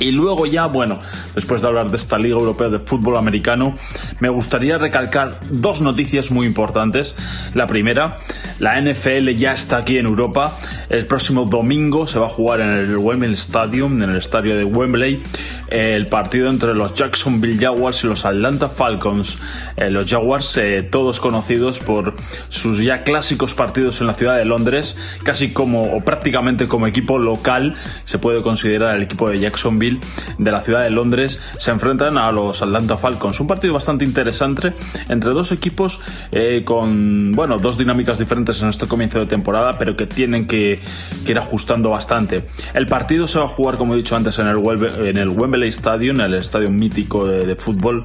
Y luego ya, bueno, después de hablar de esta Liga Europea de Fútbol Americano, me gustaría recalcar dos noticias muy importantes. La primera, la NFL ya está aquí en Europa. El próximo domingo se va a jugar en el Wembley Stadium, en el estadio de Wembley, el partido entre los Jacksonville Jaguars y los Atlanta Falcons. Eh, los Jaguars, eh, todos conocidos por sus ya clásicos partidos en la ciudad de Londres, casi como o prácticamente como equipo local, se puede considerar el equipo de Jacksonville de la ciudad de Londres se enfrentan a los Atlanta Falcons. Un partido bastante interesante entre dos equipos eh, con, bueno, dos dinámicas diferentes en este comienzo de temporada, pero que tienen que, ir ajustando bastante. El partido se va a jugar, como he dicho antes, en el, en el Wembley Stadium, el estadio mítico de, fútbol.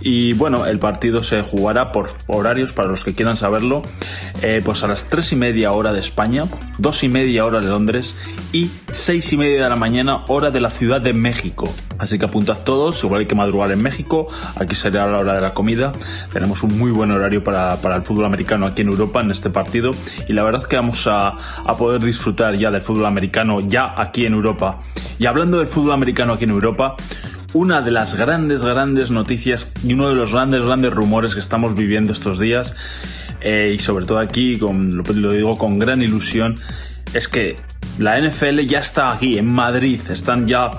Y bueno, el partido se jugará por horarios para los que quieran saberlo, eh, pues a las 3 y media hora de España, 2 y media hora de Londres y 6 y media de la mañana hora de la ciudad de México. Así que apuntad todos, igual hay que madrugar en México, aquí será la hora de la comida. Tenemos un muy buen horario para, el fútbol americano aquí en Europa en este partido y la verdad es que vamos a, a poder disfrutar ya del fútbol americano ya aquí en Europa. Y hablando del fútbol americano aquí en Europa, una de las grandes, grandes noticias y uno de los grandes, grandes rumores que estamos viviendo estos días, eh, y sobre todo aquí, con, lo digo con gran ilusión, es que la NFL ya está aquí, en Madrid. Están ya,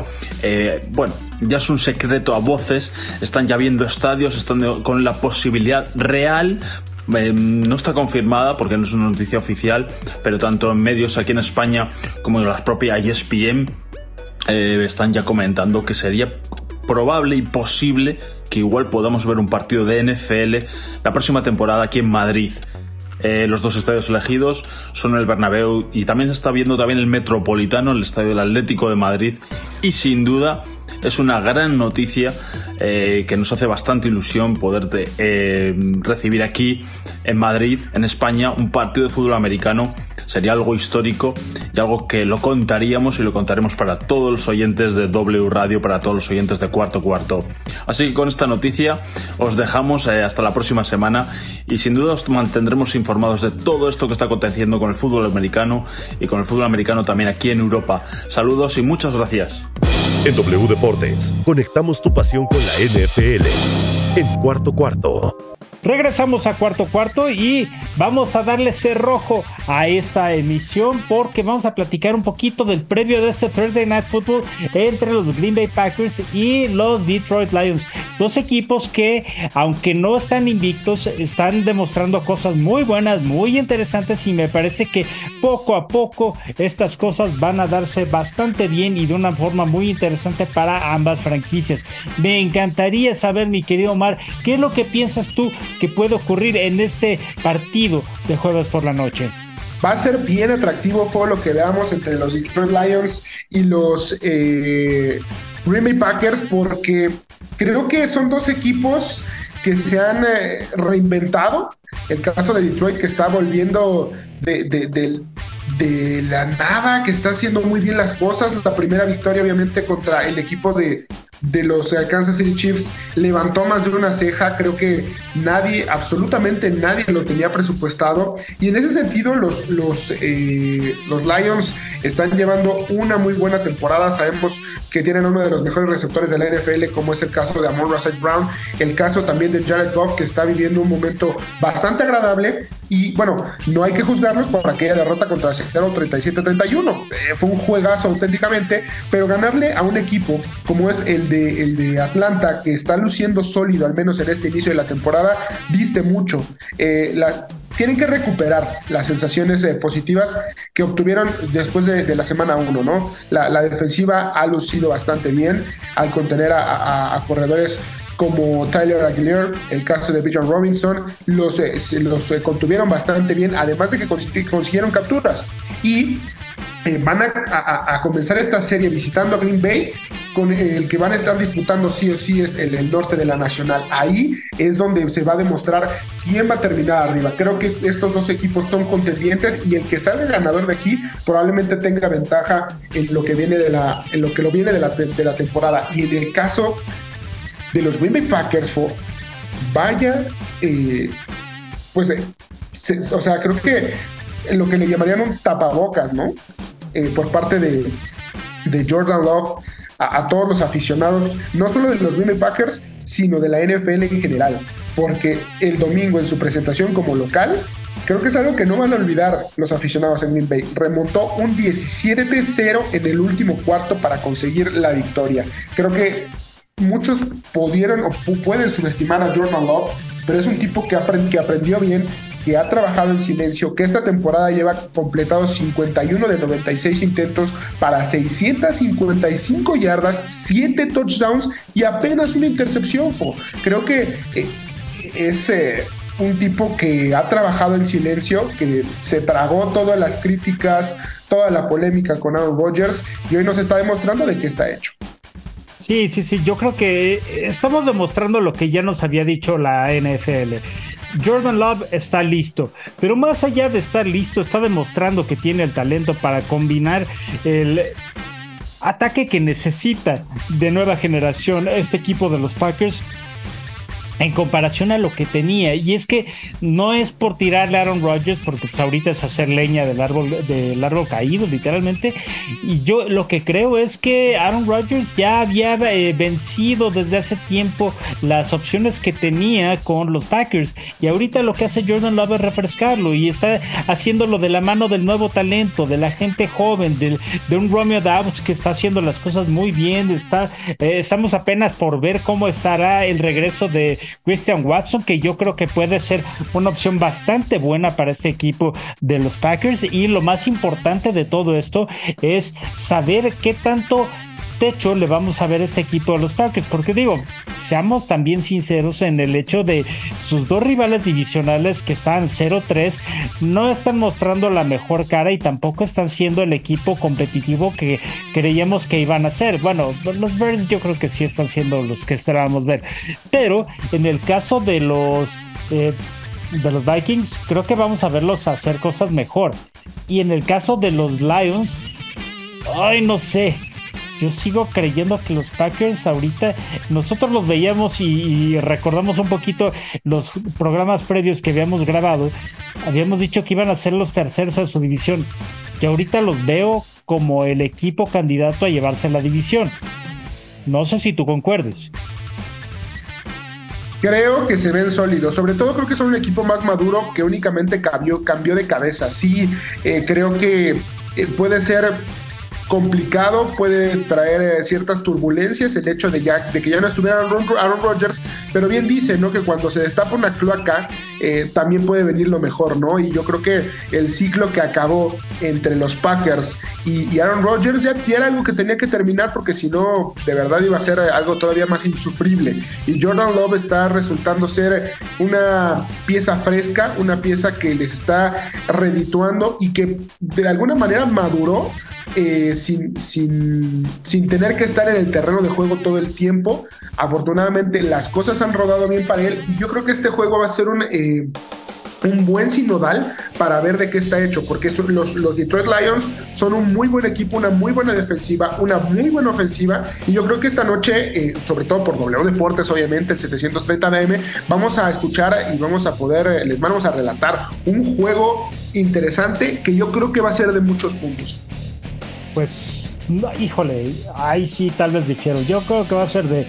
eh, bueno, ya es un secreto a voces. Están ya viendo estadios, están con la posibilidad real eh, no está confirmada porque no es una noticia oficial, pero tanto en medios aquí en España como en la propia ESPN están ya comentando que sería probable y posible que igual podamos ver un partido de NFL la próxima temporada aquí en Madrid. Eh, los dos estadios elegidos son el Bernabéu y también se está viendo también el Metropolitano, el estadio del Atlético de Madrid y sin duda es una gran noticia eh, que nos hace bastante ilusión poder eh, recibir aquí en Madrid, en España, un partido de fútbol americano sería algo histórico y algo que lo contaríamos y lo contaremos para todos los oyentes de W Radio, para todos los oyentes de Cuarto Cuarto. Así que con esta noticia os dejamos eh, hasta la próxima semana y sin duda os mantendremos informados de todo esto que está aconteciendo con el fútbol americano y con el fútbol americano también aquí en Europa. Saludos y muchas gracias. En W Deportes, conectamos tu pasión con la NFL. En cuarto cuarto. Regresamos a cuarto cuarto y vamos a darle cerrojo a esta emisión porque vamos a platicar un poquito del previo de este Thursday Night Football entre los Green Bay Packers y los Detroit Lions. Dos equipos que, aunque no están invictos, están demostrando cosas muy buenas, muy interesantes y me parece que poco a poco estas cosas van a darse bastante bien y de una forma muy interesante para ambas franquicias. Me encantaría saber, mi querido Omar, qué es lo que piensas tú que puede ocurrir en este partido de jueves por la noche. Va a ser bien atractivo fue lo que veamos entre los Detroit Lions y los eh, Green Bay Packers porque creo que son dos equipos que se han eh, reinventado. El caso de Detroit que está volviendo de, de, la nada, que está haciendo muy bien las cosas. La primera victoria obviamente contra el equipo de, de los Kansas City Chiefs levantó más de una ceja. Creo que nadie, absolutamente nadie lo tenía presupuestado. Y en ese sentido, los, los, eh, los Lions están llevando una muy buena temporada. Sabemos que tienen uno de los mejores receptores de la NFL, como es el caso de Amon Russell Brown, el caso también de Jared Goff, que está viviendo un momento bastante agradable. Y bueno, no hay que juzgarlos por aquella derrota contra Seattle 37-31. Eh, fue un juegazo auténticamente, pero ganarle a un equipo como es el de, el de Atlanta, que está luciendo sólido, al menos en este inicio de la temporada, viste mucho. Eh, tienen que recuperar las sensaciones eh, positivas que obtuvieron después de, la semana 1, ¿no? La, defensiva ha lucido bastante bien al contener a, corredores como Tyler Aguilar, el caso de Bijan Robinson, los, eh, los eh, contuvieron bastante bien, además de que consiguieron capturas. Y van a, comenzar esta serie visitando a Green Bay, con el que van a estar disputando sí o sí es el, el, norte de la Nacional. Ahí es donde se va a demostrar quién va a terminar arriba. Creo que estos dos equipos son contendientes y el que salga ganador de aquí probablemente tenga ventaja en lo que viene de la, en lo que lo viene de la, de la temporada. Y en el caso de los Green Bay Packers, vaya, eh, pues, eh, o sea, creo que lo que le llamarían un tapabocas, ¿no? Eh, por parte de, Jordan Love a, todos los aficionados, no solo de los Green Bay Packers, sino de la NFL en general. Porque el domingo en su presentación como local, creo que es algo que no van a olvidar los aficionados en Green Bay. Remontó un 17-0 en el último cuarto para conseguir la victoria. Creo que muchos pudieron o pueden subestimar a Jordan Love, pero es un tipo que, que aprendió bien, que ha trabajado en silencio, que esta temporada lleva completados 51 de 96 intentos para 655 yardas, 7 touchdowns y apenas una intercepción. Creo que eh, es eh, un tipo que ha trabajado en silencio, que se tragó todas las críticas, toda la polémica con Aaron Rodgers y hoy nos está demostrando de qué está hecho. Sí, sí, sí, yo creo que estamos demostrando lo que ya nos había dicho la NFL. Jordan Love está listo, pero más allá de estar listo, está demostrando que tiene el talento para combinar el ataque que necesita de nueva generación este equipo de los Packers en comparación a lo que tenía. Y es que no es por tirarle a Aaron Rodgers, porque pues ahorita es hacer leña del árbol, del árbol caído, literalmente. Y yo lo que creo es que Aaron Rodgers ya había eh, vencido desde hace tiempo las opciones que tenía con los Packers. Y ahorita lo que hace Jordan Love es refrescarlo y está haciéndolo de la mano del nuevo talento, de la gente joven, de un Romeo Dobbs que está haciendo las cosas muy bien. Está, eh, estamos apenas por ver cómo estará el regreso de Christian Watson, que yo creo que puede ser una opción bastante buena para este equipo de los Packers. Y lo más importante de todo esto es saber qué tanto techo le vamos a ver a este equipo de los Packers, porque digo, seamos también sinceros en el hecho de sus dos rivales divisionales que están 0-3, no están mostrando la mejor cara y tampoco están siendo el equipo competitivo que creíamos que iban a ser. Bueno, los Bears yo creo que sí están siendo los que esperábamos ver, pero en el caso de los... Eh, de los Vikings, creo que vamos a verlos hacer cosas mejor. Y en el caso de los Lions, ay, no sé. Yo sigo creyendo que los Packers ahorita, nosotros los veíamos y, recordamos un poquito los programas previos que habíamos grabado. Habíamos dicho que iban a ser los terceros de su división. Que ahorita los veo como el equipo candidato a llevarse la división. No sé si tú concuerdes. Creo que se ven sólidos. Sobre todo creo que son un equipo más maduro que únicamente cambió, cambió de cabeza. Sí, eh, creo que eh, puede ser complicado, puede traer eh, ciertas turbulencias el hecho de, ya, que ya no estuviera Aaron, Rodgers, pero bien dice, ¿no? Que cuando se destapa una cloaca, eh, también puede venir lo mejor, ¿no? Y yo creo que el ciclo que acabó entre los Packers y, Aaron Rodgers ya, era algo que tenía que terminar porque si no, de verdad iba a ser algo todavía más insufrible. Y Jordan Love está resultando ser una pieza fresca, una pieza que les está redituando y que de alguna manera maduró eh, sin, sin, sin, tener que estar en el terreno de juego todo el tiempo. Afortunadamente las cosas han rodado bien para él. Yo creo que este juego va a ser un... Eh, un buen sinodal para ver de qué está hecho, porque los, los, Detroit Lions son un muy buen equipo, una muy buena defensiva, una muy buena ofensiva, y yo creo que esta noche, eh, sobre todo por W Deportes, obviamente, el 730 DM, vamos a escuchar y vamos a poder, les vamos a relatar un juego interesante que yo creo que va a ser de muchos puntos pues, híjole, ahí sí tal vez dijeron. Yo creo que va a ser de.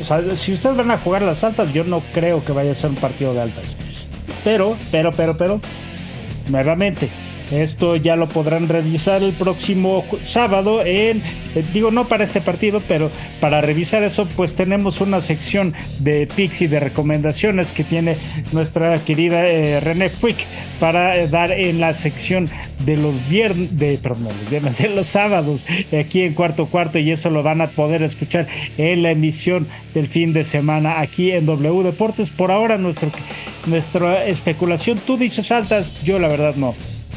O sea, si ustedes van a jugar las altas, yo no creo que vaya a ser un partido de altas. Pero, pero, pero, pero, nuevamente, esto ya lo podrán revisar el próximo sábado en, eh, digo no para este partido, pero para revisar eso pues tenemos una sección de picks y de recomendaciones que tiene nuestra querida eh, René Quick para eh, dar en la sección de los viernes, de, perdón, los viernes, de los sábados aquí en cuarto cuarto y eso lo van a poder escuchar en la emisión del fin de semana aquí en W Deportes. Por ahora nuestro, nuestra especulación, tú dices altas, yo la verdad no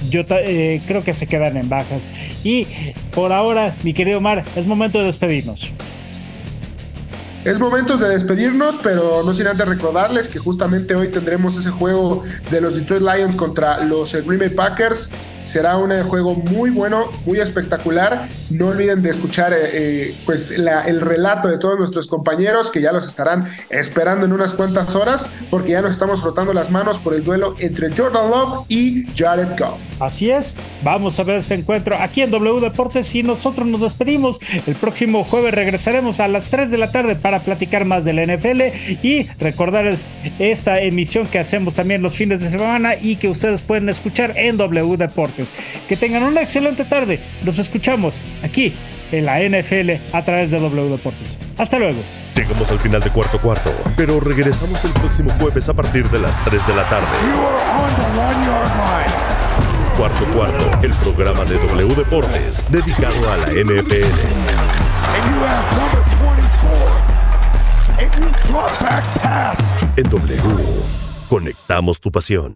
yo eh, creo que se quedan en bajas. Y por ahora, mi querido Mar, es momento de despedirnos. Es momento de despedirnos, pero no sin antes recordarles que justamente hoy tendremos ese juego de los Detroit Lions contra los Green Bay Packers. Será un juego muy bueno, muy espectacular. No olviden de escuchar eh, eh, pues el relato de todos nuestros compañeros que ya los estarán esperando en unas cuantas horas porque ya nos estamos frotando las manos por el duelo entre Jordan Love y Jared Goff. Así es, vamos a ver este encuentro aquí en W Deportes y nosotros nos despedimos. El próximo jueves regresaremos a las 3 de la tarde para platicar más de la NFL y recordarles esta emisión que hacemos también los fines de semana y que ustedes pueden escuchar en W Deportes. Que tengan una excelente tarde. Los escuchamos aquí en la NFL a través de W Deportes. Hasta luego. Llegamos al final de cuarto cuarto, pero regresamos el próximo jueves a partir de las 3 de la tarde. Cuarto cuarto, el programa de W Deportes dedicado a la NFL. En W, conectamos tu pasión.